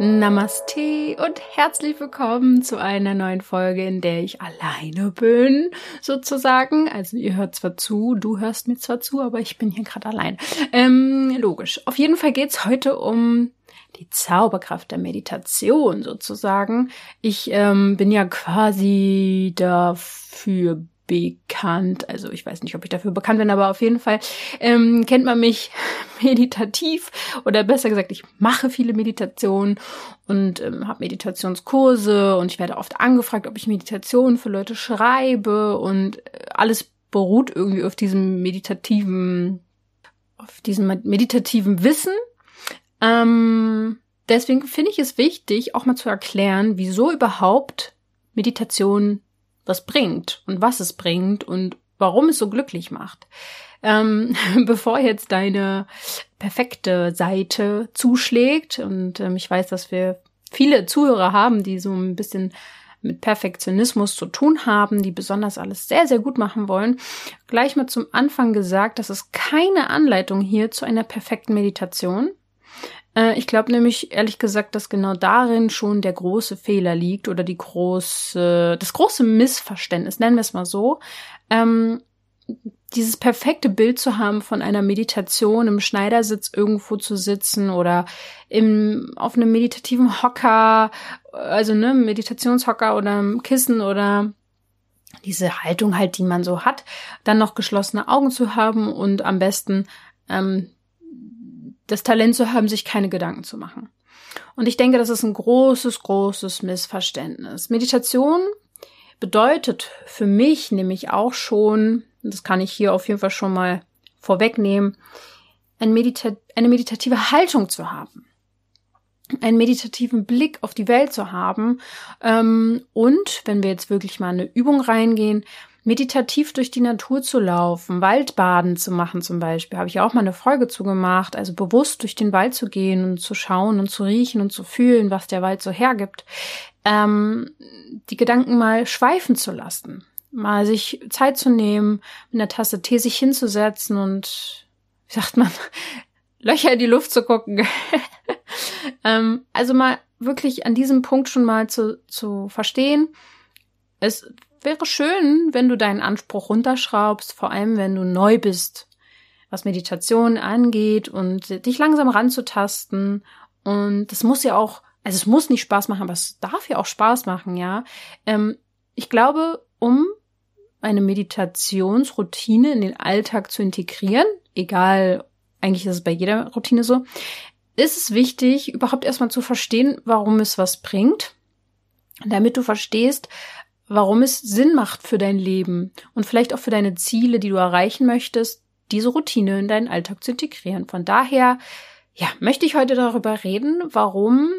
Namaste und herzlich willkommen zu einer neuen Folge, in der ich alleine bin, sozusagen. Also ihr hört zwar zu, du hörst mir zwar zu, aber ich bin hier gerade allein. Ähm, logisch. Auf jeden Fall geht's heute um die Zauberkraft der Meditation sozusagen. Ich ähm, bin ja quasi dafür bekannt. Also ich weiß nicht, ob ich dafür bekannt bin, aber auf jeden Fall ähm, kennt man mich meditativ oder besser gesagt, ich mache viele Meditationen und ähm, habe Meditationskurse und ich werde oft angefragt, ob ich Meditationen für Leute schreibe und äh, alles beruht irgendwie auf diesem meditativen, auf diesem meditativen Wissen. Ähm, deswegen finde ich es wichtig, auch mal zu erklären, wieso überhaupt Meditation was bringt und was es bringt und warum es so glücklich macht. Ähm, bevor jetzt deine perfekte Seite zuschlägt und ähm, ich weiß, dass wir viele Zuhörer haben, die so ein bisschen mit Perfektionismus zu tun haben, die besonders alles sehr, sehr gut machen wollen, gleich mal zum Anfang gesagt, dass es keine Anleitung hier zu einer perfekten Meditation. Äh, ich glaube nämlich ehrlich gesagt, dass genau darin schon der große Fehler liegt oder die große, das große Missverständnis, nennen wir es mal so. Ähm, dieses perfekte Bild zu haben von einer Meditation im Schneidersitz irgendwo zu sitzen oder im, auf einem meditativen Hocker, also ne, Meditationshocker oder Kissen oder diese Haltung halt, die man so hat, dann noch geschlossene Augen zu haben und am besten ähm, das Talent zu haben, sich keine Gedanken zu machen. Und ich denke, das ist ein großes, großes Missverständnis. Meditation bedeutet für mich nämlich auch schon, das kann ich hier auf jeden Fall schon mal vorwegnehmen, ein Medita eine meditative Haltung zu haben, einen meditativen Blick auf die Welt zu haben ähm, und, wenn wir jetzt wirklich mal eine Übung reingehen, meditativ durch die Natur zu laufen, Waldbaden zu machen zum Beispiel, habe ich auch mal eine Folge zu gemacht, also bewusst durch den Wald zu gehen und zu schauen und zu riechen und zu fühlen, was der Wald so hergibt, ähm, die Gedanken mal schweifen zu lassen, mal sich Zeit zu nehmen, mit einer Tasse Tee sich hinzusetzen und, wie sagt man, Löcher in die Luft zu gucken. ähm, also mal wirklich an diesem Punkt schon mal zu, zu verstehen, es wäre schön, wenn du deinen Anspruch runterschraubst, vor allem wenn du neu bist, was Meditation angeht und dich langsam ranzutasten. Und das muss ja auch, also es muss nicht Spaß machen, aber es darf ja auch Spaß machen, ja. Ähm, ich glaube, um eine Meditationsroutine in den Alltag zu integrieren, egal, eigentlich ist es bei jeder Routine so, ist es wichtig, überhaupt erstmal zu verstehen, warum es was bringt, damit du verstehst, warum es Sinn macht für dein Leben und vielleicht auch für deine Ziele, die du erreichen möchtest, diese Routine in deinen Alltag zu integrieren. Von daher, ja, möchte ich heute darüber reden, warum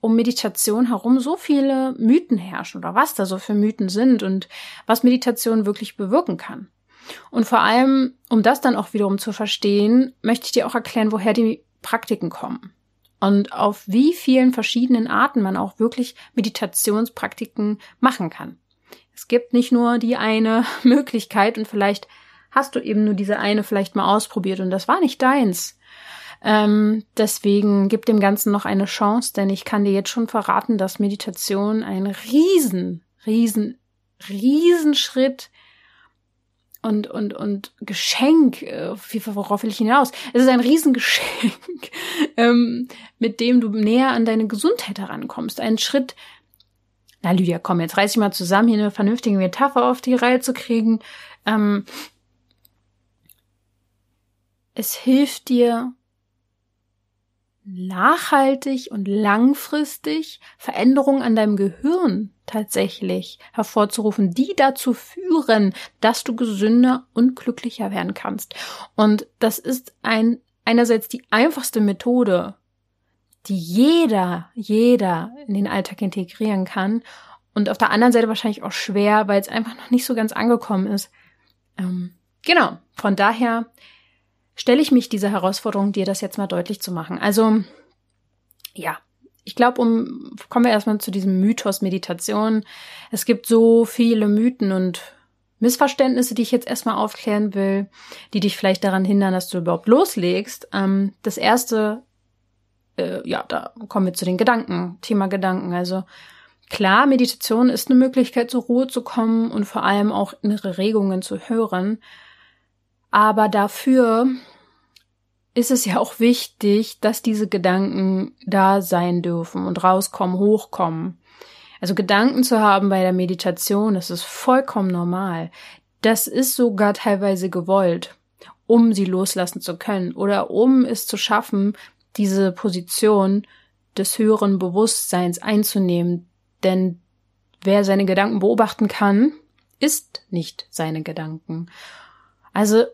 um Meditation herum so viele Mythen herrschen oder was da so für Mythen sind und was Meditation wirklich bewirken kann. Und vor allem, um das dann auch wiederum zu verstehen, möchte ich dir auch erklären, woher die Praktiken kommen und auf wie vielen verschiedenen Arten man auch wirklich Meditationspraktiken machen kann. Es gibt nicht nur die eine Möglichkeit und vielleicht hast du eben nur diese eine vielleicht mal ausprobiert und das war nicht deins. Ähm, deswegen gib dem Ganzen noch eine Chance, denn ich kann dir jetzt schon verraten, dass Meditation ein riesen, riesen, riesen Schritt und, und, und Geschenk, äh, worauf will ich hinaus? Es ist ein Riesengeschenk, ähm, mit dem du näher an deine Gesundheit herankommst. Ein Schritt, na Lydia, komm, jetzt reiß ich mal zusammen, hier eine vernünftige Metapher auf die Reihe zu kriegen. Ähm, es hilft dir nachhaltig und langfristig Veränderungen an deinem Gehirn tatsächlich hervorzurufen, die dazu führen, dass du gesünder und glücklicher werden kannst. Und das ist ein einerseits die einfachste Methode, die jeder, jeder in den Alltag integrieren kann. Und auf der anderen Seite wahrscheinlich auch schwer, weil es einfach noch nicht so ganz angekommen ist. Ähm, genau. Von daher stelle ich mich dieser Herausforderung, dir das jetzt mal deutlich zu machen. Also, ja, ich glaube, um kommen wir erstmal zu diesem Mythos Meditation. Es gibt so viele Mythen und Missverständnisse, die ich jetzt erstmal aufklären will, die dich vielleicht daran hindern, dass du überhaupt loslegst. Ähm, das erste, äh, ja, da kommen wir zu den Gedanken, Thema Gedanken. Also klar, Meditation ist eine Möglichkeit, zur Ruhe zu kommen und vor allem auch innere Regungen zu hören. Aber dafür ist es ja auch wichtig, dass diese Gedanken da sein dürfen und rauskommen, hochkommen. Also Gedanken zu haben bei der Meditation, das ist vollkommen normal. Das ist sogar teilweise gewollt, um sie loslassen zu können oder um es zu schaffen, diese Position des höheren Bewusstseins einzunehmen. Denn wer seine Gedanken beobachten kann, ist nicht seine Gedanken. Also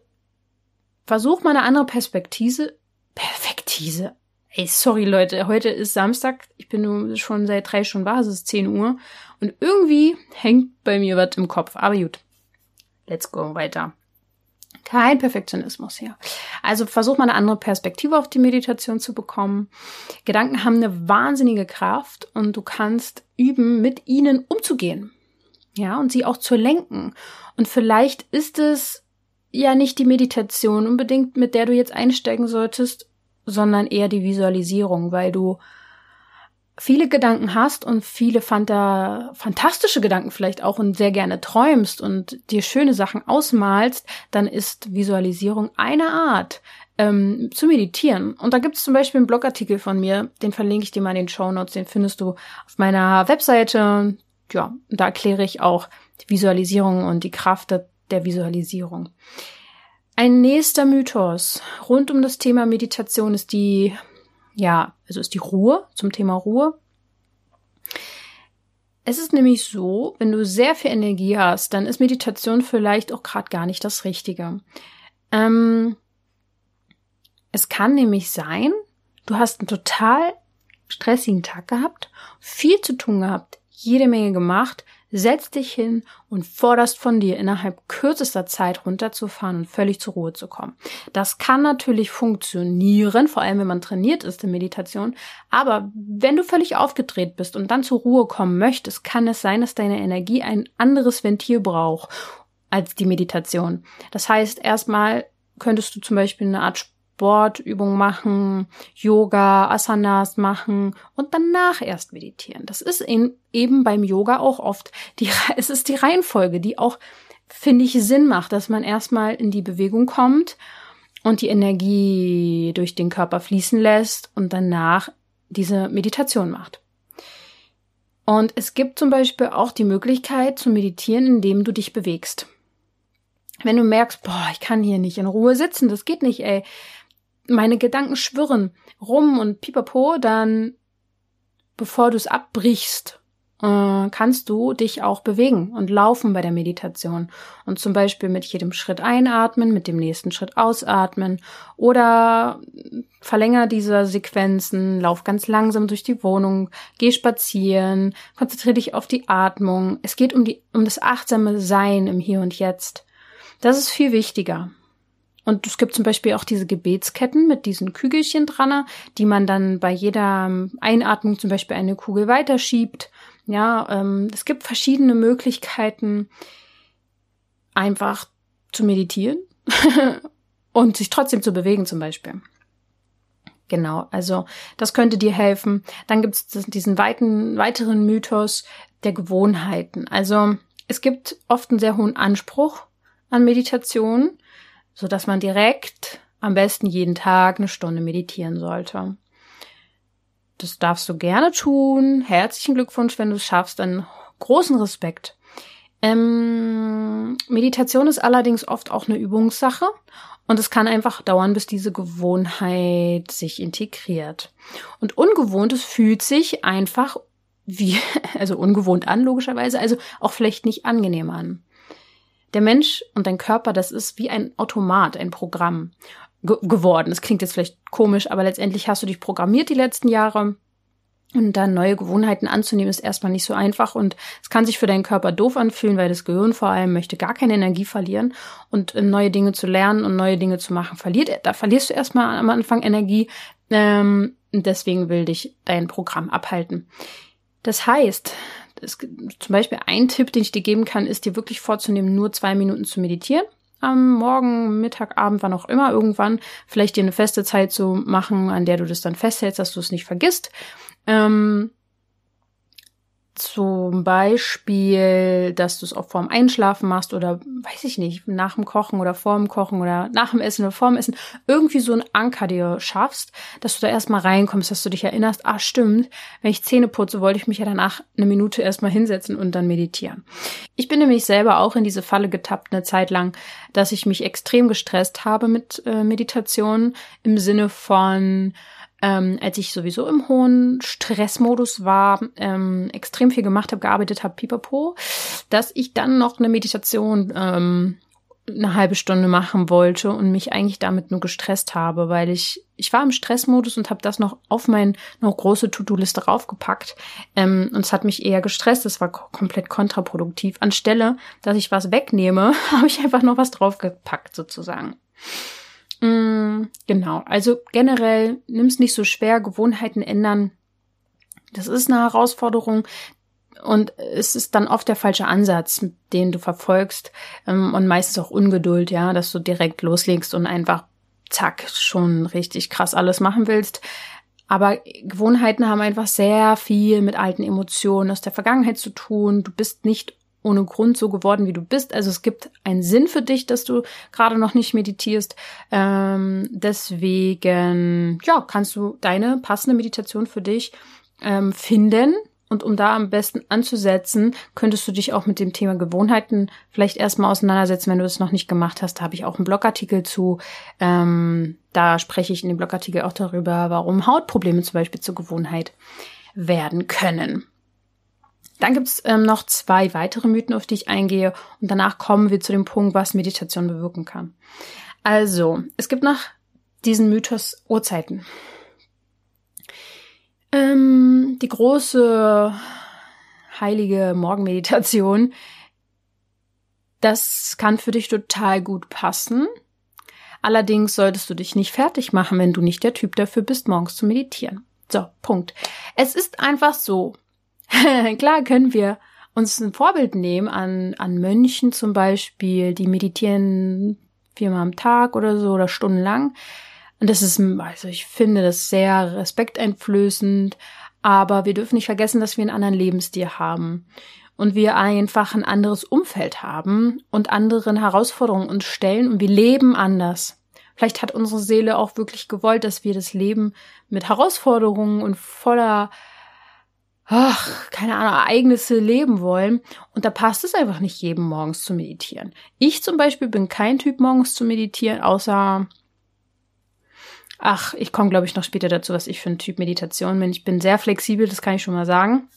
versuch mal eine andere Perspektive, Perfektise, Ey, sorry Leute, heute ist Samstag. Ich bin schon seit drei Stunden wach, es ist 10 Uhr. Und irgendwie hängt bei mir was im Kopf. Aber gut. Let's go weiter. Kein Perfektionismus hier. Also versuch mal eine andere Perspektive auf die Meditation zu bekommen. Gedanken haben eine wahnsinnige Kraft und du kannst üben, mit ihnen umzugehen. Ja, und sie auch zu lenken. Und vielleicht ist es ja nicht die Meditation unbedingt, mit der du jetzt einsteigen solltest, sondern eher die Visualisierung, weil du viele Gedanken hast und viele fanta fantastische Gedanken vielleicht auch und sehr gerne träumst und dir schöne Sachen ausmalst, dann ist Visualisierung eine Art ähm, zu meditieren. Und da gibt es zum Beispiel einen Blogartikel von mir, den verlinke ich dir mal in den Show Notes, den findest du auf meiner Webseite. Ja, da erkläre ich auch die Visualisierung und die Kraft der Visualisierung. Ein nächster Mythos rund um das Thema Meditation ist die, ja, also ist die Ruhe, zum Thema Ruhe. Es ist nämlich so, wenn du sehr viel Energie hast, dann ist Meditation vielleicht auch gerade gar nicht das Richtige. Ähm, es kann nämlich sein, du hast einen total stressigen Tag gehabt, viel zu tun gehabt, jede Menge gemacht, setzt dich hin und forderst von dir innerhalb kürzester Zeit runterzufahren und völlig zur Ruhe zu kommen. Das kann natürlich funktionieren, vor allem wenn man trainiert ist in Meditation. Aber wenn du völlig aufgedreht bist und dann zur Ruhe kommen möchtest, kann es sein, dass deine Energie ein anderes Ventil braucht als die Meditation. Das heißt, erstmal könntest du zum Beispiel eine Art Sportübungen machen, Yoga, Asanas machen und danach erst meditieren. Das ist in, eben beim Yoga auch oft die, es ist die Reihenfolge, die auch, finde ich, Sinn macht, dass man erstmal in die Bewegung kommt und die Energie durch den Körper fließen lässt und danach diese Meditation macht. Und es gibt zum Beispiel auch die Möglichkeit zu meditieren, indem du dich bewegst. Wenn du merkst, boah, ich kann hier nicht in Ruhe sitzen, das geht nicht, ey, meine Gedanken schwirren rum und pipapo, dann bevor du es abbrichst, äh, kannst du dich auch bewegen und laufen bei der Meditation und zum Beispiel mit jedem Schritt einatmen, mit dem nächsten Schritt ausatmen oder verlänger diese Sequenzen, lauf ganz langsam durch die Wohnung, geh spazieren, konzentriere dich auf die Atmung. Es geht um die, um das achtsame Sein im Hier und Jetzt. Das ist viel wichtiger. Und es gibt zum Beispiel auch diese Gebetsketten mit diesen Kügelchen dran, die man dann bei jeder Einatmung zum Beispiel eine Kugel weiterschiebt. Ja, ähm, es gibt verschiedene Möglichkeiten, einfach zu meditieren und sich trotzdem zu bewegen zum Beispiel. Genau, also das könnte dir helfen. Dann gibt es diesen weiten, weiteren Mythos der Gewohnheiten. Also es gibt oft einen sehr hohen Anspruch an Meditation so dass man direkt am besten jeden Tag eine Stunde meditieren sollte. Das darfst du gerne tun. Herzlichen Glückwunsch, wenn du es schaffst. Dann großen Respekt. Ähm, Meditation ist allerdings oft auch eine Übungssache und es kann einfach dauern, bis diese Gewohnheit sich integriert. Und Ungewohntes fühlt sich einfach wie, also ungewohnt an, logischerweise, also auch vielleicht nicht angenehm an. Der Mensch und dein Körper, das ist wie ein Automat, ein Programm ge geworden. Das klingt jetzt vielleicht komisch, aber letztendlich hast du dich programmiert die letzten Jahre Und dann neue Gewohnheiten anzunehmen, ist erstmal nicht so einfach und es kann sich für deinen Körper doof anfühlen, weil das Gehirn vor allem möchte gar keine Energie verlieren und äh, neue Dinge zu lernen und neue Dinge zu machen, verliert, da verlierst du erstmal am Anfang Energie. Ähm, deswegen will dich dein Programm abhalten. Das heißt, das, zum Beispiel ein Tipp, den ich dir geben kann, ist dir wirklich vorzunehmen, nur zwei Minuten zu meditieren am Morgen, Mittag, Abend, wann auch immer, irgendwann vielleicht dir eine feste Zeit zu machen, an der du das dann festhältst, dass du es nicht vergisst. Ähm, zum Beispiel, dass du es auch vorm Einschlafen machst oder weiß ich nicht, nach dem Kochen oder vorm Kochen oder nach dem Essen oder vorm Essen, irgendwie so einen Anker dir schaffst, dass du da erstmal reinkommst, dass du dich erinnerst, ah stimmt, wenn ich Zähne putze, wollte ich mich ja danach eine Minute erstmal hinsetzen und dann meditieren. Ich bin nämlich selber auch in diese Falle getappt eine Zeit lang, dass ich mich extrem gestresst habe mit äh, Meditation im Sinne von ähm, als ich sowieso im hohen Stressmodus war, ähm, extrem viel gemacht habe, gearbeitet habe, pipapo, dass ich dann noch eine Meditation ähm, eine halbe Stunde machen wollte und mich eigentlich damit nur gestresst habe, weil ich ich war im Stressmodus und habe das noch auf meine noch große To-Do-Liste raufgepackt ähm, und es hat mich eher gestresst. Das war komplett kontraproduktiv. Anstelle, dass ich was wegnehme, habe ich einfach noch was draufgepackt sozusagen. Mm, genau, also generell nimm's nicht so schwer, Gewohnheiten ändern. Das ist eine Herausforderung und es ist dann oft der falsche Ansatz, den du verfolgst ähm, und meistens auch Ungeduld, ja, dass du direkt loslegst und einfach zack schon richtig krass alles machen willst. Aber Gewohnheiten haben einfach sehr viel mit alten Emotionen aus der Vergangenheit zu tun. Du bist nicht ohne Grund so geworden, wie du bist. Also es gibt einen Sinn für dich, dass du gerade noch nicht meditierst. Ähm, deswegen, ja, kannst du deine passende Meditation für dich ähm, finden. Und um da am besten anzusetzen, könntest du dich auch mit dem Thema Gewohnheiten vielleicht erstmal auseinandersetzen, wenn du es noch nicht gemacht hast. Da habe ich auch einen Blogartikel zu. Ähm, da spreche ich in dem Blogartikel auch darüber, warum Hautprobleme zum Beispiel zur Gewohnheit werden können. Dann gibt's ähm, noch zwei weitere Mythen, auf die ich eingehe. Und danach kommen wir zu dem Punkt, was Meditation bewirken kann. Also, es gibt noch diesen Mythos Uhrzeiten. Ähm, die große heilige Morgenmeditation, das kann für dich total gut passen. Allerdings solltest du dich nicht fertig machen, wenn du nicht der Typ dafür bist, morgens zu meditieren. So, Punkt. Es ist einfach so, Klar können wir uns ein Vorbild nehmen an, an Mönchen zum Beispiel, die meditieren viermal am Tag oder so oder stundenlang. Und das ist, also ich finde das sehr respekteinflößend, aber wir dürfen nicht vergessen, dass wir einen anderen Lebensstil haben und wir einfach ein anderes Umfeld haben und anderen Herausforderungen uns stellen und wir leben anders. Vielleicht hat unsere Seele auch wirklich gewollt, dass wir das Leben mit Herausforderungen und voller ach, keine Ahnung, Ereignisse leben wollen. Und da passt es einfach nicht jedem morgens zu meditieren. Ich zum Beispiel bin kein Typ morgens zu meditieren, außer Ach, ich komme, glaube ich, noch später dazu, was ich für ein Typ Meditation bin. Ich bin sehr flexibel, das kann ich schon mal sagen.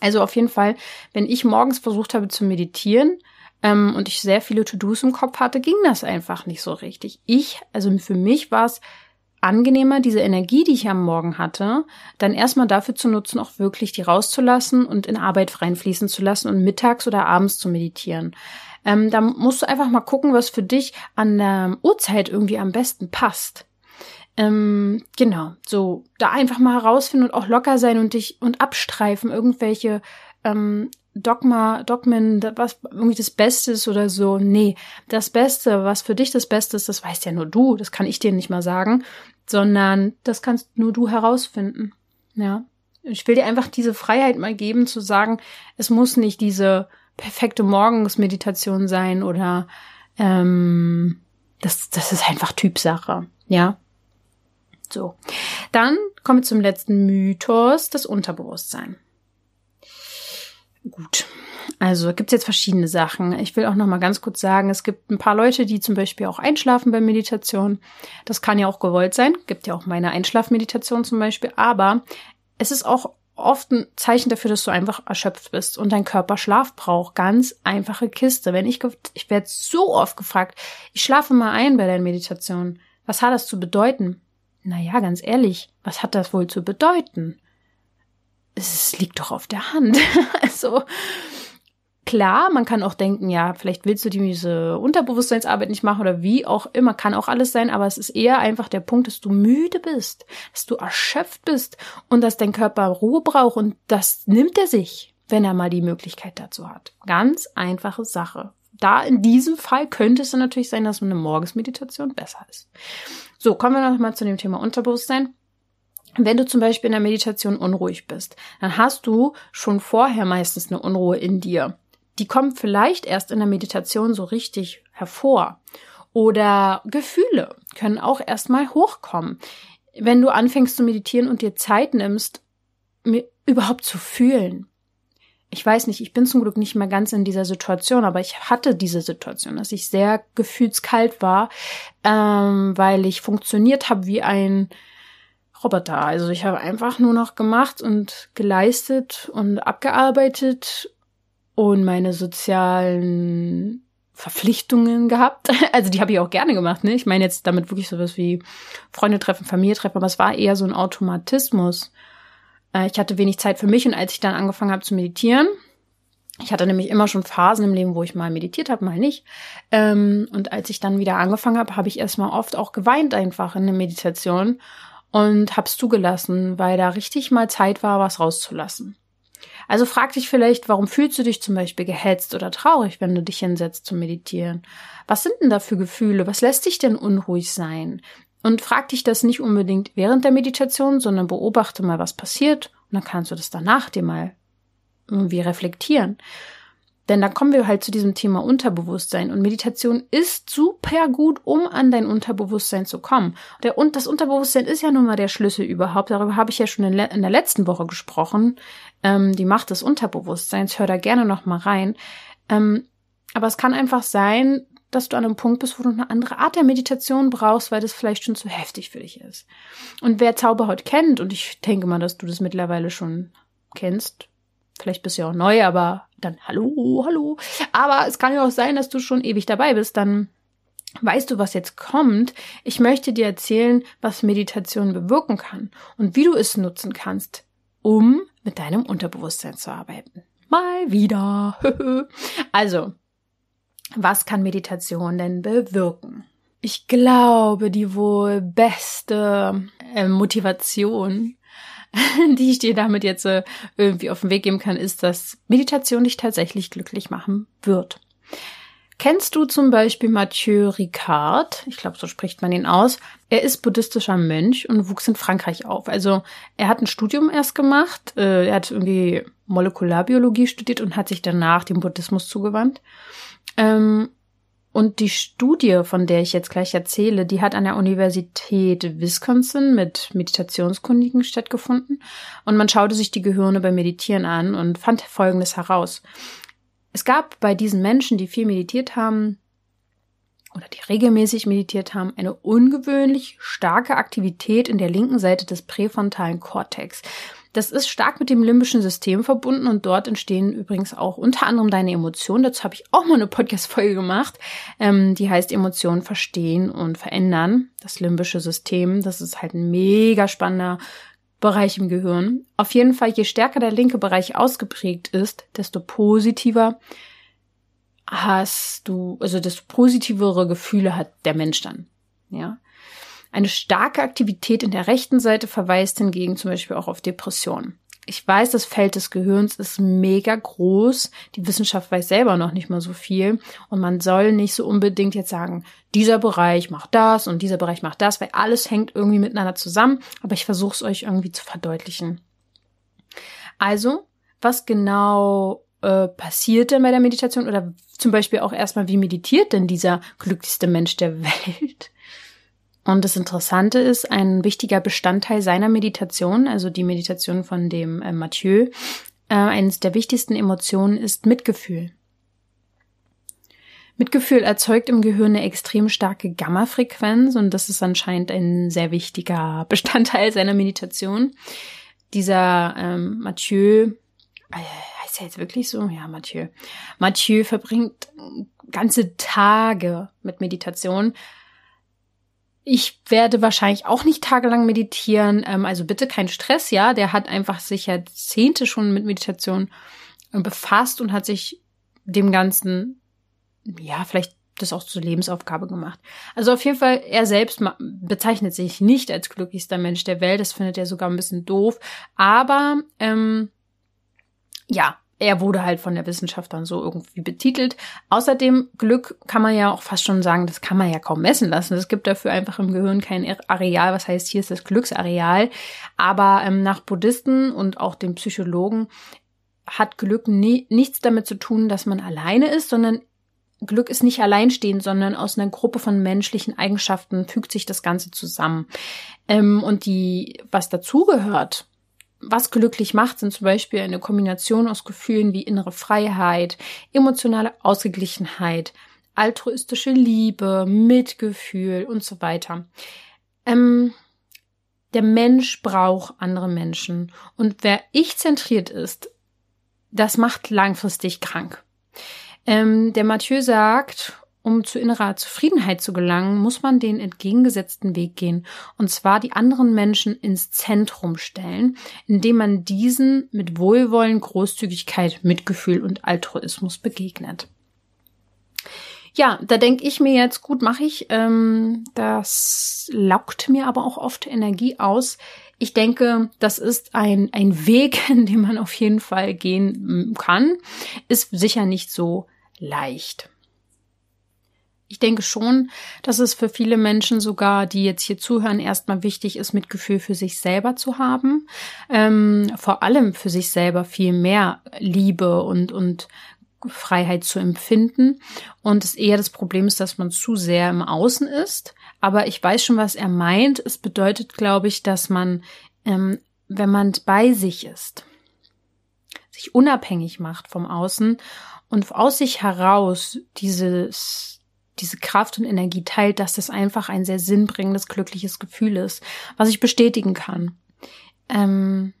Also auf jeden Fall, wenn ich morgens versucht habe zu meditieren ähm, und ich sehr viele To-Dos im Kopf hatte, ging das einfach nicht so richtig. Ich, also für mich war es angenehmer, diese Energie, die ich am Morgen hatte, dann erstmal dafür zu nutzen, auch wirklich die rauszulassen und in Arbeit reinfließen zu lassen und mittags oder abends zu meditieren. Ähm, da musst du einfach mal gucken, was für dich an der Uhrzeit irgendwie am besten passt. Ähm, genau, so da einfach mal herausfinden und auch locker sein und dich und abstreifen irgendwelche ähm, Dogma, Dogmen, was irgendwie das Beste ist oder so. Nee, das Beste, was für dich das Beste ist, das weißt ja nur du. Das kann ich dir nicht mal sagen, sondern das kannst nur du herausfinden. Ja. Ich will dir einfach diese Freiheit mal geben zu sagen, es muss nicht diese perfekte Morgensmeditation sein oder ähm, das, das ist einfach Typsache. Ja. So. Dann kommen wir zum letzten Mythos, das Unterbewusstsein. Gut. Also gibt es jetzt verschiedene Sachen. Ich will auch noch mal ganz kurz sagen, es gibt ein paar Leute, die zum Beispiel auch einschlafen bei Meditation. Das kann ja auch gewollt sein. Gibt ja auch meine Einschlafmeditation zum Beispiel. Aber es ist auch oft ein Zeichen dafür, dass du einfach erschöpft bist und dein Körper Schlaf braucht. Ganz einfache Kiste. Wenn ich, ich werde so oft gefragt, ich schlafe mal ein bei deinen Meditationen. Was hat das zu bedeuten? Naja, ganz ehrlich, was hat das wohl zu bedeuten? Es liegt doch auf der Hand. also klar, man kann auch denken, ja, vielleicht willst du diese Unterbewusstseinsarbeit nicht machen oder wie auch immer, kann auch alles sein, aber es ist eher einfach der Punkt, dass du müde bist, dass du erschöpft bist und dass dein Körper Ruhe braucht und das nimmt er sich, wenn er mal die Möglichkeit dazu hat. Ganz einfache Sache. Da in diesem Fall könnte es dann natürlich sein, dass eine Morgensmeditation besser ist. So, kommen wir noch mal zu dem Thema Unterbewusstsein. Wenn du zum Beispiel in der Meditation unruhig bist, dann hast du schon vorher meistens eine Unruhe in dir. Die kommt vielleicht erst in der Meditation so richtig hervor. Oder Gefühle können auch erstmal hochkommen. Wenn du anfängst zu meditieren und dir Zeit nimmst, mir überhaupt zu fühlen. Ich weiß nicht, ich bin zum Glück nicht mehr ganz in dieser Situation, aber ich hatte diese Situation, dass ich sehr gefühlskalt war, ähm, weil ich funktioniert habe wie ein Roboter. Also ich habe einfach nur noch gemacht und geleistet und abgearbeitet und meine sozialen Verpflichtungen gehabt. Also die habe ich auch gerne gemacht, ne? Ich meine jetzt damit wirklich sowas wie Freunde treffen, Familie treffen, aber es war eher so ein Automatismus. Äh, ich hatte wenig Zeit für mich und als ich dann angefangen habe zu meditieren, ich hatte nämlich immer schon Phasen im Leben, wo ich mal meditiert habe, mal nicht. Ähm, und als ich dann wieder angefangen habe, habe ich erstmal oft auch geweint einfach in der Meditation und hab's zugelassen, weil da richtig mal Zeit war, was rauszulassen. Also frag dich vielleicht, warum fühlst du dich zum Beispiel gehetzt oder traurig, wenn du dich hinsetzt zu meditieren? Was sind denn da für Gefühle? Was lässt dich denn unruhig sein? Und frag dich das nicht unbedingt während der Meditation, sondern beobachte mal, was passiert. Und dann kannst du das danach dir mal irgendwie reflektieren. Denn da kommen wir halt zu diesem Thema Unterbewusstsein. Und Meditation ist super gut, um an dein Unterbewusstsein zu kommen. Der, und das Unterbewusstsein ist ja nun mal der Schlüssel überhaupt. Darüber habe ich ja schon in, in der letzten Woche gesprochen. Ähm, die Macht des Unterbewusstseins. Hör da gerne noch mal rein. Ähm, aber es kann einfach sein, dass du an einem Punkt bist, wo du eine andere Art der Meditation brauchst, weil das vielleicht schon zu heftig für dich ist. Und wer Zauberhaut kennt, und ich denke mal, dass du das mittlerweile schon kennst, Vielleicht bist du ja auch neu, aber dann hallo, hallo. Aber es kann ja auch sein, dass du schon ewig dabei bist, dann weißt du, was jetzt kommt. Ich möchte dir erzählen, was Meditation bewirken kann und wie du es nutzen kannst, um mit deinem Unterbewusstsein zu arbeiten. Mal wieder. also, was kann Meditation denn bewirken? Ich glaube, die wohl beste äh, Motivation die ich dir damit jetzt äh, irgendwie auf den Weg geben kann, ist, dass Meditation dich tatsächlich glücklich machen wird. Kennst du zum Beispiel Mathieu Ricard? Ich glaube, so spricht man ihn aus. Er ist buddhistischer Mönch und wuchs in Frankreich auf. Also er hat ein Studium erst gemacht. Äh, er hat irgendwie Molekularbiologie studiert und hat sich danach dem Buddhismus zugewandt. Ähm, und die Studie, von der ich jetzt gleich erzähle, die hat an der Universität Wisconsin mit Meditationskundigen stattgefunden. Und man schaute sich die Gehirne beim Meditieren an und fand Folgendes heraus. Es gab bei diesen Menschen, die viel meditiert haben, oder die regelmäßig meditiert haben, eine ungewöhnlich starke Aktivität in der linken Seite des präfrontalen Kortex. Das ist stark mit dem limbischen System verbunden und dort entstehen übrigens auch unter anderem deine Emotionen. Dazu habe ich auch mal eine Podcast-Folge gemacht, ähm, die heißt Emotionen verstehen und verändern. Das limbische System, das ist halt ein mega spannender Bereich im Gehirn. Auf jeden Fall, je stärker der linke Bereich ausgeprägt ist, desto positiver hast du, also desto positivere Gefühle hat der Mensch dann. Ja. Eine starke Aktivität in der rechten Seite verweist hingegen zum Beispiel auch auf Depressionen. Ich weiß, das Feld des Gehirns ist mega groß. Die Wissenschaft weiß selber noch nicht mal so viel. Und man soll nicht so unbedingt jetzt sagen, dieser Bereich macht das und dieser Bereich macht das, weil alles hängt irgendwie miteinander zusammen. Aber ich versuche es euch irgendwie zu verdeutlichen. Also, was genau äh, passiert denn bei der Meditation? Oder zum Beispiel auch erstmal, wie meditiert denn dieser glücklichste Mensch der Welt? Und das Interessante ist, ein wichtiger Bestandteil seiner Meditation, also die Meditation von dem äh, Mathieu, äh, eines der wichtigsten Emotionen ist Mitgefühl. Mitgefühl erzeugt im Gehirn eine extrem starke Gamma-Frequenz und das ist anscheinend ein sehr wichtiger Bestandteil seiner Meditation. Dieser ähm, Mathieu, äh, heißt er jetzt wirklich so? Ja, Mathieu. Mathieu verbringt ganze Tage mit Meditation ich werde wahrscheinlich auch nicht tagelang meditieren. Ähm, also bitte kein Stress, ja. Der hat einfach sich ja Zehnte schon mit Meditation äh, befasst und hat sich dem Ganzen, ja, vielleicht das auch zur Lebensaufgabe gemacht. Also auf jeden Fall, er selbst bezeichnet sich nicht als glücklichster Mensch der Welt. Das findet er sogar ein bisschen doof. Aber ähm, ja, er wurde halt von der Wissenschaft dann so irgendwie betitelt. Außerdem, Glück kann man ja auch fast schon sagen, das kann man ja kaum messen lassen. Es gibt dafür einfach im Gehirn kein Areal, was heißt, hier ist das Glücksareal. Aber ähm, nach Buddhisten und auch den Psychologen hat Glück nie, nichts damit zu tun, dass man alleine ist, sondern Glück ist nicht alleinstehend, sondern aus einer Gruppe von menschlichen Eigenschaften fügt sich das Ganze zusammen. Ähm, und die, was dazugehört, was glücklich macht, sind zum Beispiel eine Kombination aus Gefühlen wie innere Freiheit, emotionale Ausgeglichenheit, altruistische Liebe, Mitgefühl und so weiter. Ähm, der Mensch braucht andere Menschen. Und wer ich zentriert ist, das macht langfristig krank. Ähm, der Mathieu sagt, um zu innerer Zufriedenheit zu gelangen, muss man den entgegengesetzten Weg gehen, und zwar die anderen Menschen ins Zentrum stellen, indem man diesen mit Wohlwollen, Großzügigkeit, Mitgefühl und Altruismus begegnet. Ja, da denke ich mir jetzt, gut, mache ich. Ähm, das laugt mir aber auch oft Energie aus. Ich denke, das ist ein, ein Weg, in dem man auf jeden Fall gehen kann. Ist sicher nicht so leicht. Ich denke schon, dass es für viele Menschen sogar, die jetzt hier zuhören, erstmal wichtig ist, Mitgefühl für sich selber zu haben. Ähm, vor allem für sich selber viel mehr Liebe und, und Freiheit zu empfinden. Und es eher das Problem ist, dass man zu sehr im Außen ist. Aber ich weiß schon, was er meint. Es bedeutet, glaube ich, dass man, ähm, wenn man bei sich ist, sich unabhängig macht vom Außen und aus sich heraus dieses, diese Kraft und Energie teilt, dass das einfach ein sehr sinnbringendes, glückliches Gefühl ist, was ich bestätigen kann. Ähm,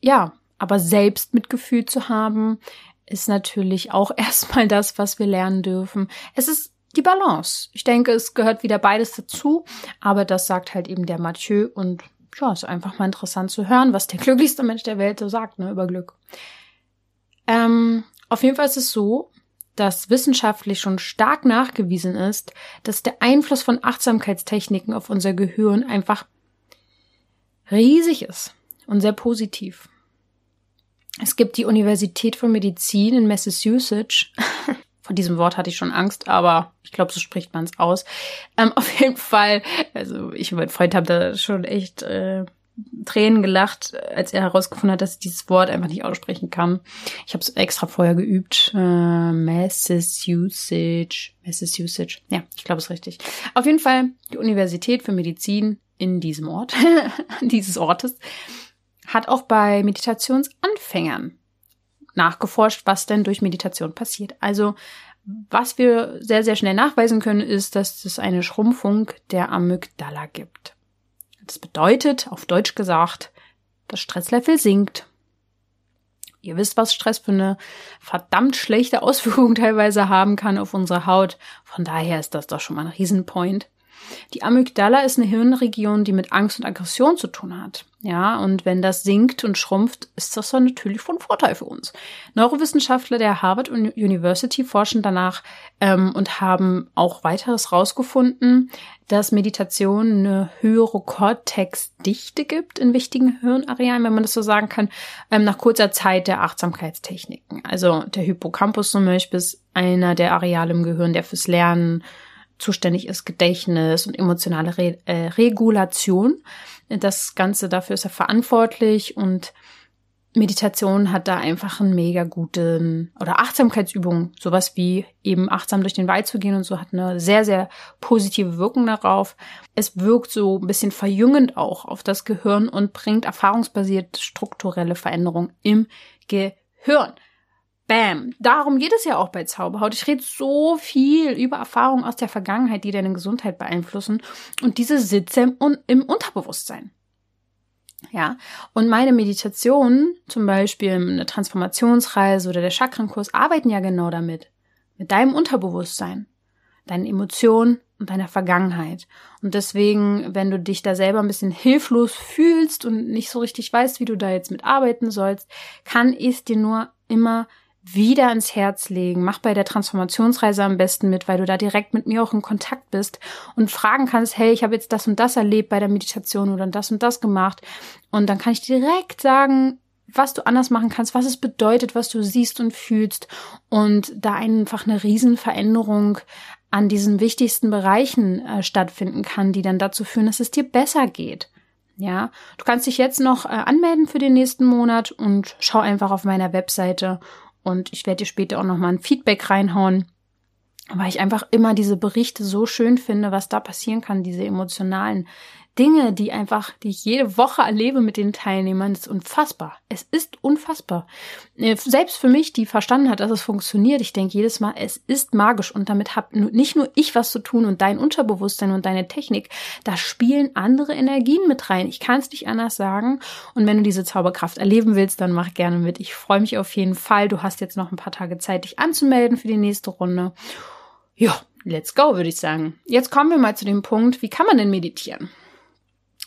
ja, aber selbst Mitgefühl zu haben, ist natürlich auch erstmal das, was wir lernen dürfen. Es ist die Balance. Ich denke, es gehört wieder beides dazu, aber das sagt halt eben der Mathieu und ja, ist einfach mal interessant zu hören, was der glücklichste Mensch der Welt so sagt, ne, über Glück. Ähm, auf jeden Fall ist es so, dass wissenschaftlich schon stark nachgewiesen ist, dass der Einfluss von Achtsamkeitstechniken auf unser Gehirn einfach riesig ist und sehr positiv. Es gibt die Universität für Medizin in Massachusetts. Vor diesem Wort hatte ich schon Angst, aber ich glaube, so spricht man es aus. Ähm, auf jeden Fall, also ich und mein Freund haben da schon echt äh, Tränen gelacht, als er herausgefunden hat, dass ich dieses Wort einfach nicht aussprechen kann. Ich habe es extra vorher geübt. Äh, Massachusetts. Massachusetts. Ja, ich glaube, es richtig. Auf jeden Fall die Universität für Medizin in diesem Ort, dieses Ortes, hat auch bei Meditationsanfängern nachgeforscht, was denn durch Meditation passiert. Also was wir sehr, sehr schnell nachweisen können, ist, dass es eine Schrumpfung der Amygdala gibt. Das bedeutet, auf Deutsch gesagt, das Stresslevel sinkt. Ihr wisst, was Stress für eine verdammt schlechte Auswirkung teilweise haben kann auf unsere Haut. Von daher ist das doch schon mal ein Riesenpoint. Die Amygdala ist eine Hirnregion, die mit Angst und Aggression zu tun hat. Ja, und wenn das sinkt und schrumpft, ist das dann natürlich von Vorteil für uns. Neurowissenschaftler der Harvard University forschen danach ähm, und haben auch weiteres rausgefunden, dass Meditation eine höhere Cortex-Dichte gibt in wichtigen Hirnarealen, wenn man das so sagen kann, ähm, nach kurzer Zeit der Achtsamkeitstechniken. Also der Hippocampus zum Beispiel ist einer der Areale im Gehirn, der fürs Lernen zuständig ist, Gedächtnis und emotionale Re äh, Regulation. Das Ganze dafür ist er verantwortlich und Meditation hat da einfach einen mega guten oder Achtsamkeitsübungen, sowas wie eben achtsam durch den Wald zu gehen und so hat eine sehr, sehr positive Wirkung darauf. Es wirkt so ein bisschen verjüngend auch auf das Gehirn und bringt erfahrungsbasiert strukturelle Veränderungen im Gehirn. Bam. Darum geht es ja auch bei Zauberhaut. Ich rede so viel über Erfahrungen aus der Vergangenheit, die deine Gesundheit beeinflussen. Und diese sitzen im, im Unterbewusstsein. Ja. Und meine Meditationen, zum Beispiel eine Transformationsreise oder der Chakrankurs, arbeiten ja genau damit. Mit deinem Unterbewusstsein. deinen Emotionen und deiner Vergangenheit. Und deswegen, wenn du dich da selber ein bisschen hilflos fühlst und nicht so richtig weißt, wie du da jetzt mit arbeiten sollst, kann ich dir nur immer wieder ins Herz legen. Mach bei der Transformationsreise am besten mit, weil du da direkt mit mir auch in Kontakt bist und fragen kannst, hey, ich habe jetzt das und das erlebt bei der Meditation oder das und das gemacht. Und dann kann ich direkt sagen, was du anders machen kannst, was es bedeutet, was du siehst und fühlst und da einfach eine Riesenveränderung an diesen wichtigsten Bereichen äh, stattfinden kann, die dann dazu führen, dass es dir besser geht. Ja, du kannst dich jetzt noch äh, anmelden für den nächsten Monat und schau einfach auf meiner Webseite und ich werde dir später auch noch mal ein Feedback reinhauen, weil ich einfach immer diese Berichte so schön finde, was da passieren kann, diese emotionalen Dinge, die einfach, die ich jede Woche erlebe mit den Teilnehmern, ist unfassbar. Es ist unfassbar. Äh, selbst für mich, die verstanden hat, dass es funktioniert, ich denke jedes Mal, es ist magisch und damit hat nicht nur ich was zu tun und dein Unterbewusstsein und deine Technik, da spielen andere Energien mit rein. Ich kann es nicht anders sagen. Und wenn du diese Zauberkraft erleben willst, dann mach gerne mit. Ich freue mich auf jeden Fall. Du hast jetzt noch ein paar Tage Zeit, dich anzumelden für die nächste Runde. Ja, let's go, würde ich sagen. Jetzt kommen wir mal zu dem Punkt, wie kann man denn meditieren?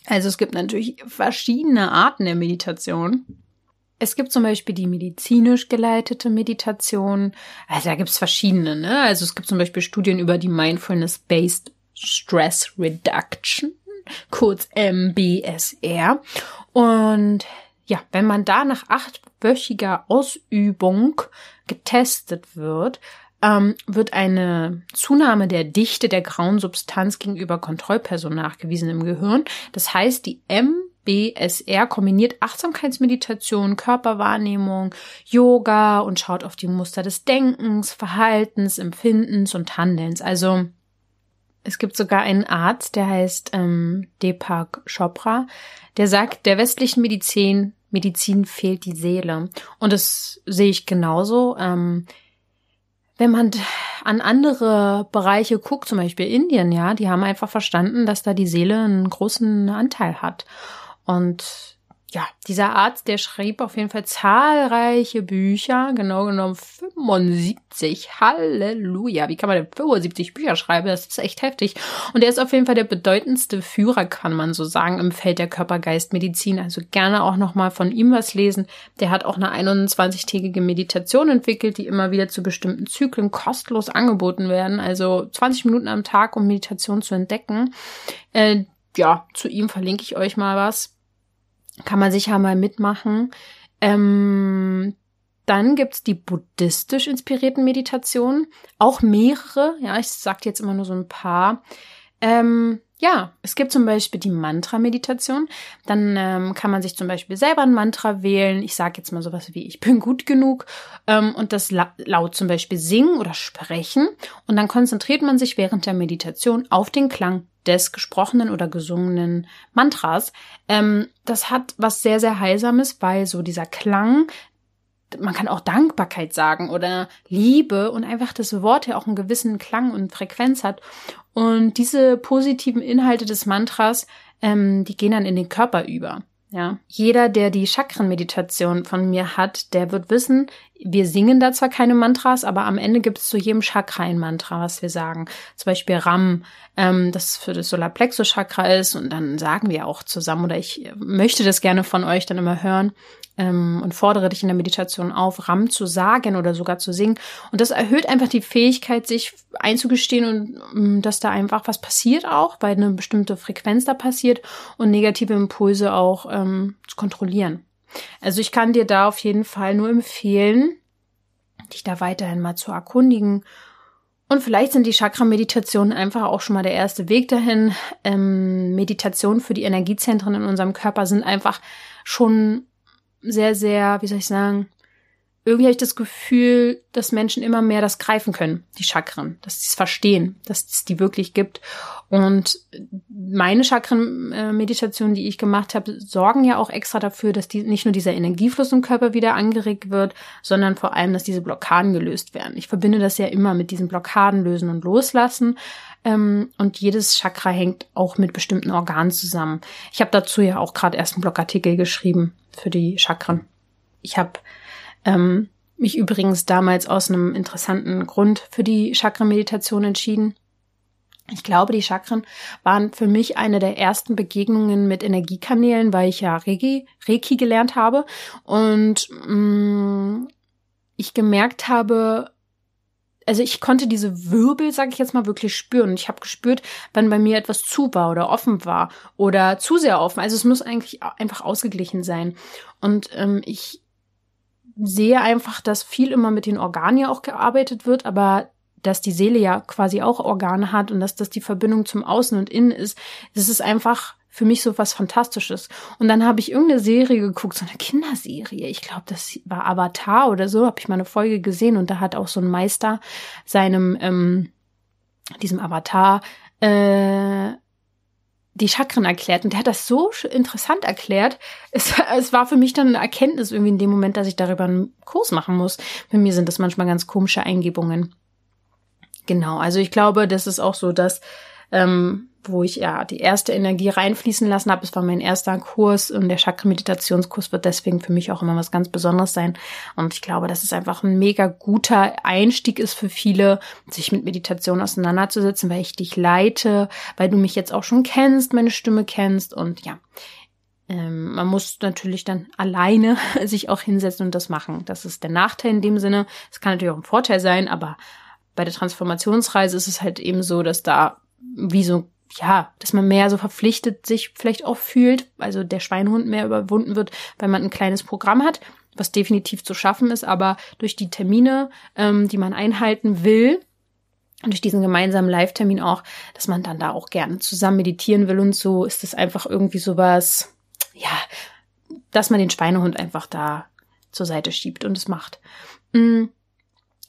Also es gibt natürlich verschiedene Arten der Meditation. Es gibt zum Beispiel die medizinisch geleitete Meditation. Also da gibt es verschiedene. Ne? Also es gibt zum Beispiel Studien über die Mindfulness-Based Stress Reduction, kurz MBSR. Und ja, wenn man da nach achtwöchiger Ausübung getestet wird, ähm, wird eine Zunahme der Dichte der grauen Substanz gegenüber Kontrollpersonen nachgewiesen im Gehirn. Das heißt, die MBSR kombiniert Achtsamkeitsmeditation, Körperwahrnehmung, Yoga und schaut auf die Muster des Denkens, Verhaltens, Empfindens und Handelns. Also es gibt sogar einen Arzt, der heißt ähm, Deepak Chopra, der sagt, der westlichen Medizin, Medizin fehlt die Seele. Und das sehe ich genauso. Ähm, wenn man an andere Bereiche guckt, zum Beispiel Indien, ja, die haben einfach verstanden, dass da die Seele einen großen Anteil hat. Und ja, dieser Arzt, der schrieb auf jeden Fall zahlreiche Bücher, genau genommen 75. Halleluja. Wie kann man denn 75 Bücher schreiben? Das ist echt heftig. Und er ist auf jeden Fall der bedeutendste Führer, kann man so sagen, im Feld der Körpergeistmedizin. Also gerne auch nochmal von ihm was lesen. Der hat auch eine 21-tägige Meditation entwickelt, die immer wieder zu bestimmten Zyklen kostenlos angeboten werden. Also 20 Minuten am Tag, um Meditation zu entdecken. Äh, ja, zu ihm verlinke ich euch mal was kann man sicher mal mitmachen. Ähm, dann gibt's die buddhistisch inspirierten Meditationen, auch mehrere. Ja, ich sag jetzt immer nur so ein paar. Ähm, ja, es gibt zum Beispiel die Mantra-Meditation. Dann ähm, kann man sich zum Beispiel selber ein Mantra wählen. Ich sage jetzt mal sowas wie ich bin gut genug ähm, und das la laut zum Beispiel singen oder sprechen. Und dann konzentriert man sich während der Meditation auf den Klang des gesprochenen oder gesungenen Mantras. Ähm, das hat was sehr, sehr Heilsames, weil so dieser Klang man kann auch Dankbarkeit sagen oder Liebe und einfach das Wort ja auch einen gewissen Klang und Frequenz hat. Und diese positiven Inhalte des Mantras, ähm, die gehen dann in den Körper über. Ja, jeder, der die Chakrenmeditation von mir hat, der wird wissen, wir singen da zwar keine Mantras, aber am Ende gibt es zu jedem Chakra ein Mantra, was wir sagen. Zum Beispiel Ram, ähm, das für das Solarplexus-Chakra ist und dann sagen wir auch zusammen oder ich möchte das gerne von euch dann immer hören ähm, und fordere dich in der Meditation auf, Ram zu sagen oder sogar zu singen. Und das erhöht einfach die Fähigkeit, sich einzugestehen und ähm, dass da einfach was passiert auch, weil eine bestimmte Frequenz da passiert und negative Impulse auch ähm, zu kontrollieren. Also ich kann dir da auf jeden Fall nur empfehlen, dich da weiterhin mal zu erkundigen. Und vielleicht sind die Chakra-Meditationen einfach auch schon mal der erste Weg dahin. Ähm, Meditationen für die Energiezentren in unserem Körper sind einfach schon sehr, sehr, wie soll ich sagen, irgendwie habe ich das Gefühl, dass Menschen immer mehr das greifen können, die Chakren, dass sie es verstehen, dass es die wirklich gibt. Und meine Chakren-Meditationen, die ich gemacht habe, sorgen ja auch extra dafür, dass die, nicht nur dieser Energiefluss im Körper wieder angeregt wird, sondern vor allem, dass diese Blockaden gelöst werden. Ich verbinde das ja immer mit diesen Blockaden lösen und loslassen. Ähm, und jedes Chakra hängt auch mit bestimmten Organen zusammen. Ich habe dazu ja auch gerade erst einen Blogartikel geschrieben für die Chakren. Ich habe ähm, mich übrigens damals aus einem interessanten Grund für die Chakra-Meditation entschieden. Ich glaube, die Chakren waren für mich eine der ersten Begegnungen mit Energiekanälen, weil ich ja Reiki, Reiki gelernt habe und mh, mm, ich gemerkt habe, also ich konnte diese Wirbel, sage ich jetzt mal, wirklich spüren. Ich habe gespürt, wann bei mir etwas zu war oder offen war oder zu sehr offen. Also es muss eigentlich einfach ausgeglichen sein. Und ähm, ich sehe einfach, dass viel immer mit den Organen ja auch gearbeitet wird, aber dass die Seele ja quasi auch Organe hat und dass das die Verbindung zum Außen und Innen ist, das ist einfach für mich so was Fantastisches. Und dann habe ich irgendeine Serie geguckt, so eine Kinderserie. Ich glaube, das war Avatar oder so, habe ich mal eine Folge gesehen und da hat auch so ein Meister seinem, ähm, diesem Avatar, äh, die Chakren erklärt und der hat das so interessant erklärt. Es, es war für mich dann eine Erkenntnis irgendwie in dem Moment, dass ich darüber einen Kurs machen muss. Bei mir sind das manchmal ganz komische Eingebungen. Genau, also ich glaube, das ist auch so, dass ähm, wo ich ja die erste Energie reinfließen lassen habe. Es war mein erster Kurs und der Chakra-Meditationskurs wird deswegen für mich auch immer was ganz Besonderes sein. Und ich glaube, dass es einfach ein mega guter Einstieg ist für viele, sich mit Meditation auseinanderzusetzen, weil ich dich leite, weil du mich jetzt auch schon kennst, meine Stimme kennst und ja. Ähm, man muss natürlich dann alleine sich auch hinsetzen und das machen. Das ist der Nachteil in dem Sinne. Es kann natürlich auch ein Vorteil sein, aber bei der Transformationsreise ist es halt eben so, dass da wie so ja, dass man mehr so verpflichtet sich vielleicht auch fühlt, also der Schweinhund mehr überwunden wird, weil man ein kleines Programm hat, was definitiv zu schaffen ist, aber durch die Termine, ähm, die man einhalten will, und durch diesen gemeinsamen Live-Termin auch, dass man dann da auch gerne zusammen meditieren will und so, ist das einfach irgendwie sowas, ja, dass man den Schweinehund einfach da zur Seite schiebt und es macht. Mhm.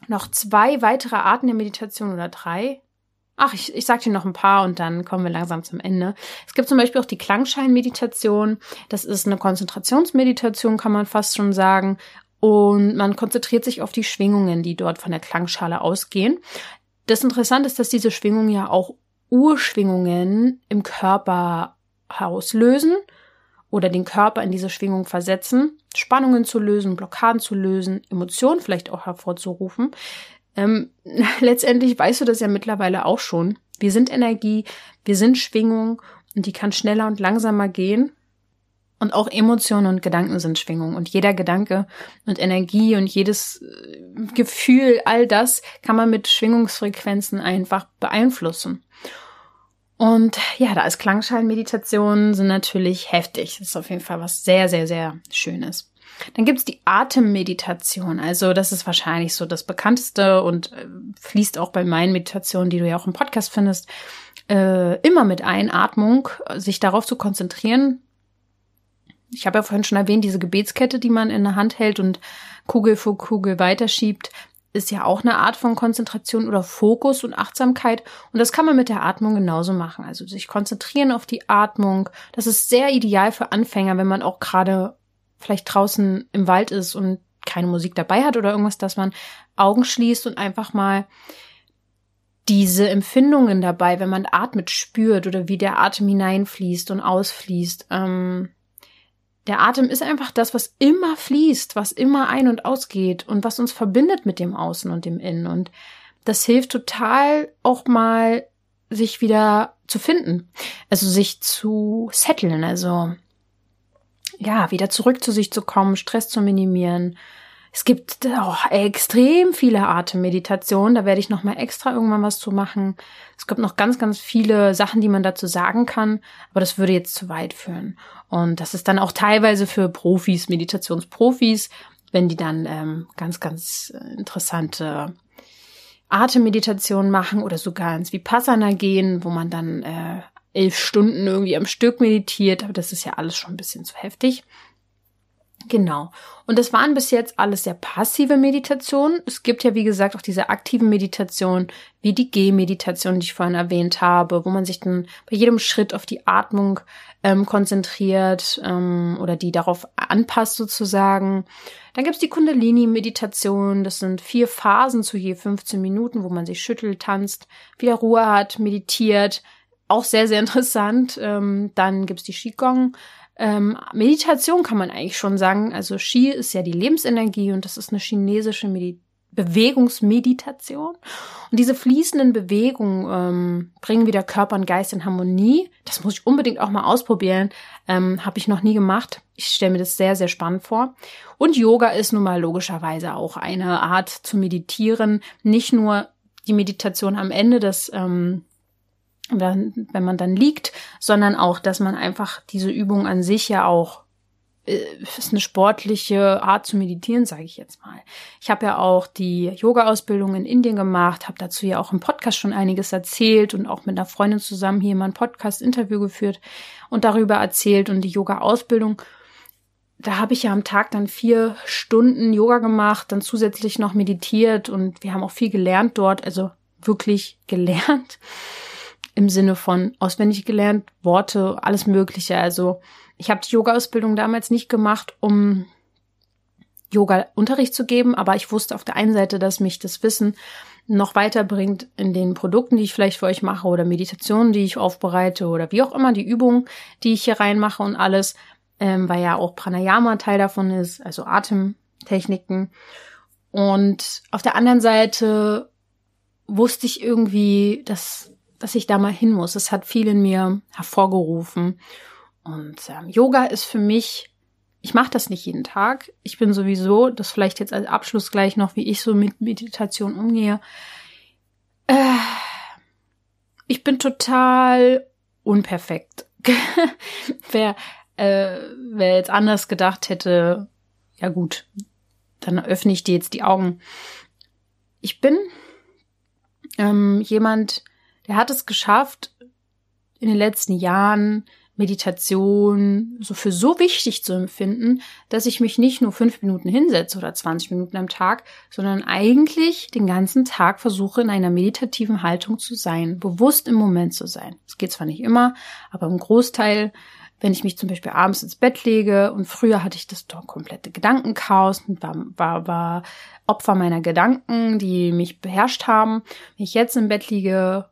Noch zwei weitere Arten der Meditation oder drei, Ach, ich, ich sag dir noch ein paar und dann kommen wir langsam zum Ende. Es gibt zum Beispiel auch die Klangscheinmeditation. Das ist eine Konzentrationsmeditation, kann man fast schon sagen. Und man konzentriert sich auf die Schwingungen, die dort von der Klangschale ausgehen. Das Interessante ist, dass diese Schwingungen ja auch Urschwingungen im Körper auslösen oder den Körper in diese Schwingung versetzen, Spannungen zu lösen, Blockaden zu lösen, Emotionen vielleicht auch hervorzurufen. Ähm, letztendlich weißt du das ja mittlerweile auch schon. Wir sind Energie, wir sind Schwingung und die kann schneller und langsamer gehen. Und auch Emotionen und Gedanken sind Schwingung. Und jeder Gedanke und Energie und jedes äh, Gefühl, all das kann man mit Schwingungsfrequenzen einfach beeinflussen. Und ja, da ist Klangschalmeditationen sind natürlich heftig. Das ist auf jeden Fall was sehr, sehr, sehr Schönes. Dann gibt's die Atemmeditation. Also das ist wahrscheinlich so das bekannteste und äh, fließt auch bei meinen Meditationen, die du ja auch im Podcast findest, äh, immer mit Einatmung, sich darauf zu konzentrieren. Ich habe ja vorhin schon erwähnt, diese Gebetskette, die man in der Hand hält und Kugel vor Kugel weiterschiebt, ist ja auch eine Art von Konzentration oder Fokus und Achtsamkeit. Und das kann man mit der Atmung genauso machen. Also sich konzentrieren auf die Atmung. Das ist sehr ideal für Anfänger, wenn man auch gerade vielleicht draußen im Wald ist und keine Musik dabei hat oder irgendwas, dass man Augen schließt und einfach mal diese Empfindungen dabei, wenn man atmet, spürt oder wie der Atem hineinfließt und ausfließt. Ähm, der Atem ist einfach das, was immer fließt, was immer ein- und ausgeht und was uns verbindet mit dem Außen und dem Innen. Und das hilft total auch mal, sich wieder zu finden. Also sich zu setteln. Also ja, wieder zurück zu sich zu kommen, Stress zu minimieren. Es gibt oh, extrem viele Atemmeditationen, da werde ich noch mal extra irgendwann was zu machen. Es gibt noch ganz, ganz viele Sachen, die man dazu sagen kann, aber das würde jetzt zu weit führen. Und das ist dann auch teilweise für Profis, Meditationsprofis, wenn die dann ähm, ganz, ganz interessante Atemmeditationen machen oder sogar ins Vipassana gehen, wo man dann äh, elf Stunden irgendwie am Stück meditiert, aber das ist ja alles schon ein bisschen zu heftig. Genau. Und das waren bis jetzt alles sehr passive Meditationen. Es gibt ja, wie gesagt, auch diese aktiven Meditationen, wie die G-Meditation, die ich vorhin erwähnt habe, wo man sich dann bei jedem Schritt auf die Atmung ähm, konzentriert ähm, oder die darauf anpasst sozusagen. Dann gibt's die Kundalini-Meditation. Das sind vier Phasen zu je 15 Minuten, wo man sich schüttelt, tanzt, wieder Ruhe hat, meditiert, auch sehr, sehr interessant. Ähm, dann gibt's die Qigong. Ähm, Meditation kann man eigentlich schon sagen. Also Qi ist ja die Lebensenergie und das ist eine chinesische Medi Bewegungsmeditation. Und diese fließenden Bewegungen ähm, bringen wieder Körper und Geist in Harmonie. Das muss ich unbedingt auch mal ausprobieren. Ähm, Habe ich noch nie gemacht. Ich stelle mir das sehr, sehr spannend vor. Und Yoga ist nun mal logischerweise auch eine Art zu meditieren. Nicht nur die Meditation am Ende des ähm, wenn man dann liegt, sondern auch, dass man einfach diese Übung an sich ja auch äh, ist eine sportliche Art zu meditieren, sage ich jetzt mal. Ich habe ja auch die Yoga-Ausbildung in Indien gemacht, habe dazu ja auch im Podcast schon einiges erzählt und auch mit einer Freundin zusammen hier mal ein Podcast-Interview geführt und darüber erzählt und die Yoga-Ausbildung. Da habe ich ja am Tag dann vier Stunden Yoga gemacht, dann zusätzlich noch meditiert und wir haben auch viel gelernt dort, also wirklich gelernt im Sinne von auswendig gelernt, Worte, alles Mögliche. Also ich habe die Yoga-Ausbildung damals nicht gemacht, um Yoga-Unterricht zu geben, aber ich wusste auf der einen Seite, dass mich das Wissen noch weiterbringt in den Produkten, die ich vielleicht für euch mache oder Meditationen, die ich aufbereite oder wie auch immer die Übungen, die ich hier reinmache und alles, ähm, weil ja auch Pranayama Teil davon ist, also Atemtechniken. Und auf der anderen Seite wusste ich irgendwie, dass, dass ich da mal hin muss. Es hat viel in mir hervorgerufen. Und ähm, Yoga ist für mich, ich mache das nicht jeden Tag. Ich bin sowieso, das vielleicht jetzt als Abschluss gleich noch, wie ich so mit Meditation umgehe. Äh, ich bin total unperfekt. wer, äh, wer jetzt anders gedacht hätte, ja gut, dann öffne ich dir jetzt die Augen. Ich bin ähm, jemand, der hat es geschafft, in den letzten Jahren Meditation so für so wichtig zu empfinden, dass ich mich nicht nur fünf Minuten hinsetze oder 20 Minuten am Tag, sondern eigentlich den ganzen Tag versuche, in einer meditativen Haltung zu sein, bewusst im Moment zu sein. Es geht zwar nicht immer, aber im Großteil, wenn ich mich zum Beispiel abends ins Bett lege und früher hatte ich das doch komplette Gedankenchaos und war, war, war Opfer meiner Gedanken, die mich beherrscht haben. Wenn ich jetzt im Bett liege,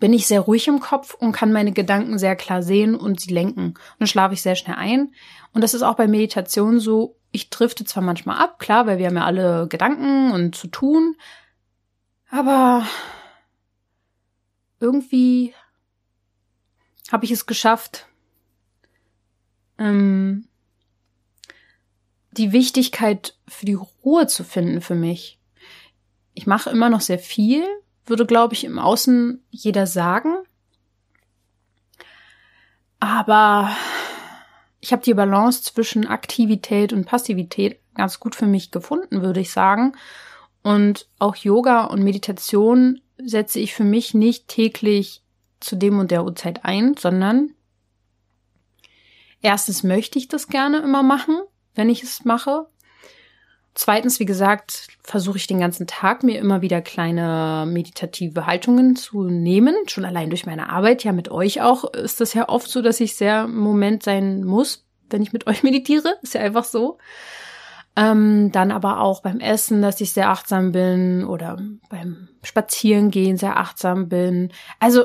bin ich sehr ruhig im Kopf und kann meine Gedanken sehr klar sehen und sie lenken. Und dann schlafe ich sehr schnell ein. Und das ist auch bei Meditation so. Ich drifte zwar manchmal ab, klar, weil wir haben ja alle Gedanken und zu tun. Aber irgendwie habe ich es geschafft, ähm, die Wichtigkeit für die Ruhe zu finden für mich. Ich mache immer noch sehr viel, würde, glaube ich, im Außen jeder sagen. Aber ich habe die Balance zwischen Aktivität und Passivität ganz gut für mich gefunden, würde ich sagen. Und auch Yoga und Meditation setze ich für mich nicht täglich zu dem und der Uhrzeit ein, sondern erstens möchte ich das gerne immer machen, wenn ich es mache. Zweitens, wie gesagt, versuche ich den ganzen Tag mir immer wieder kleine meditative Haltungen zu nehmen. Schon allein durch meine Arbeit, ja mit euch auch, ist das ja oft so, dass ich sehr im Moment sein muss, wenn ich mit euch meditiere. Ist ja einfach so. Ähm, dann aber auch beim Essen, dass ich sehr achtsam bin oder beim Spazierengehen sehr achtsam bin. Also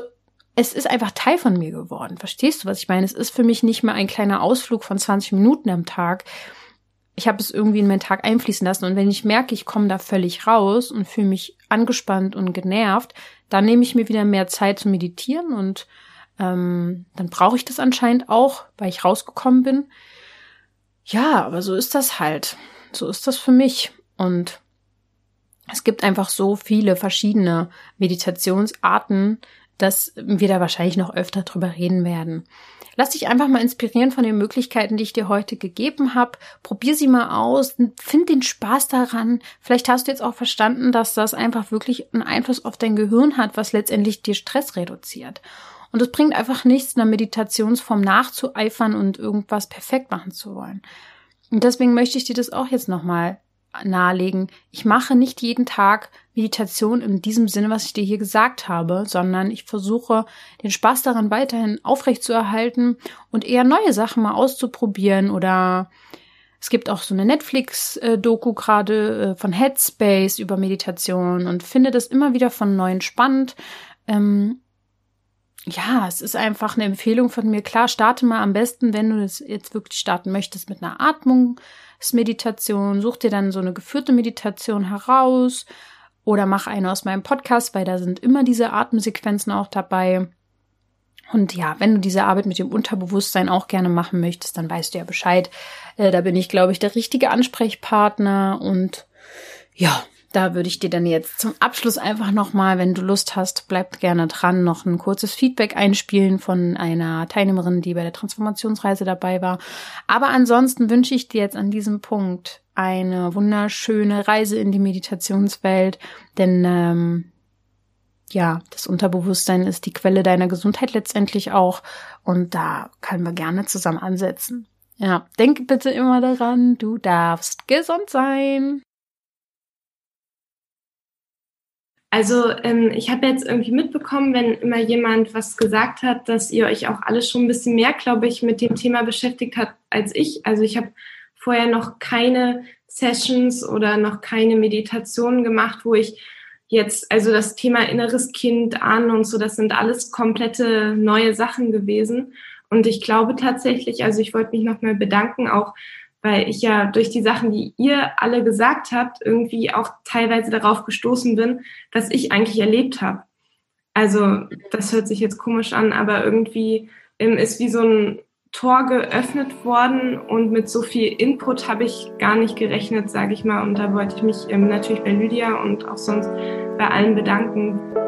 es ist einfach Teil von mir geworden. Verstehst du, was ich meine? Es ist für mich nicht mehr ein kleiner Ausflug von 20 Minuten am Tag, ich habe es irgendwie in meinen Tag einfließen lassen. Und wenn ich merke, ich komme da völlig raus und fühle mich angespannt und genervt, dann nehme ich mir wieder mehr Zeit zu meditieren und ähm, dann brauche ich das anscheinend auch, weil ich rausgekommen bin. Ja, aber so ist das halt. So ist das für mich. Und es gibt einfach so viele verschiedene Meditationsarten, dass wir da wahrscheinlich noch öfter drüber reden werden. Lass dich einfach mal inspirieren von den Möglichkeiten, die ich dir heute gegeben habe. Probier sie mal aus, find den Spaß daran. Vielleicht hast du jetzt auch verstanden, dass das einfach wirklich einen Einfluss auf dein Gehirn hat, was letztendlich dir Stress reduziert. Und es bringt einfach nichts, einer Meditationsform nachzueifern und irgendwas perfekt machen zu wollen. Und deswegen möchte ich dir das auch jetzt nochmal nahelegen. Ich mache nicht jeden Tag Meditation in diesem Sinne, was ich dir hier gesagt habe, sondern ich versuche, den Spaß daran weiterhin aufrechtzuerhalten und eher neue Sachen mal auszuprobieren oder es gibt auch so eine Netflix-Doku gerade äh, von Headspace über Meditation und finde das immer wieder von neuen spannend. Ähm, ja, es ist einfach eine Empfehlung von mir. Klar, starte mal am besten, wenn du das jetzt wirklich starten möchtest mit einer Atmungsmeditation. Such dir dann so eine geführte Meditation heraus oder mach eine aus meinem Podcast, weil da sind immer diese Atemsequenzen auch dabei. Und ja, wenn du diese Arbeit mit dem Unterbewusstsein auch gerne machen möchtest, dann weißt du ja Bescheid. Äh, da bin ich, glaube ich, der richtige Ansprechpartner und ja, da würde ich dir dann jetzt zum Abschluss einfach nochmal, wenn du Lust hast, bleib gerne dran, noch ein kurzes Feedback einspielen von einer Teilnehmerin, die bei der Transformationsreise dabei war. Aber ansonsten wünsche ich dir jetzt an diesem Punkt eine wunderschöne Reise in die Meditationswelt, denn ähm, ja, das Unterbewusstsein ist die Quelle deiner Gesundheit letztendlich auch und da können wir gerne zusammen ansetzen. Ja, denk bitte immer daran, du darfst gesund sein. Also ähm, ich habe jetzt irgendwie mitbekommen, wenn immer jemand was gesagt hat, dass ihr euch auch alles schon ein bisschen mehr, glaube ich, mit dem Thema beschäftigt habt als ich. Also ich habe vorher noch keine Sessions oder noch keine Meditationen gemacht, wo ich jetzt, also das Thema inneres Kind an und so, das sind alles komplette neue Sachen gewesen. Und ich glaube tatsächlich, also ich wollte mich nochmal bedanken, auch weil ich ja durch die Sachen, die ihr alle gesagt habt, irgendwie auch teilweise darauf gestoßen bin, was ich eigentlich erlebt habe. Also das hört sich jetzt komisch an, aber irgendwie ähm, ist wie so ein Tor geöffnet worden und mit so viel Input habe ich gar nicht gerechnet, sage ich mal. Und da wollte ich mich ähm, natürlich bei Lydia und auch sonst bei allen bedanken.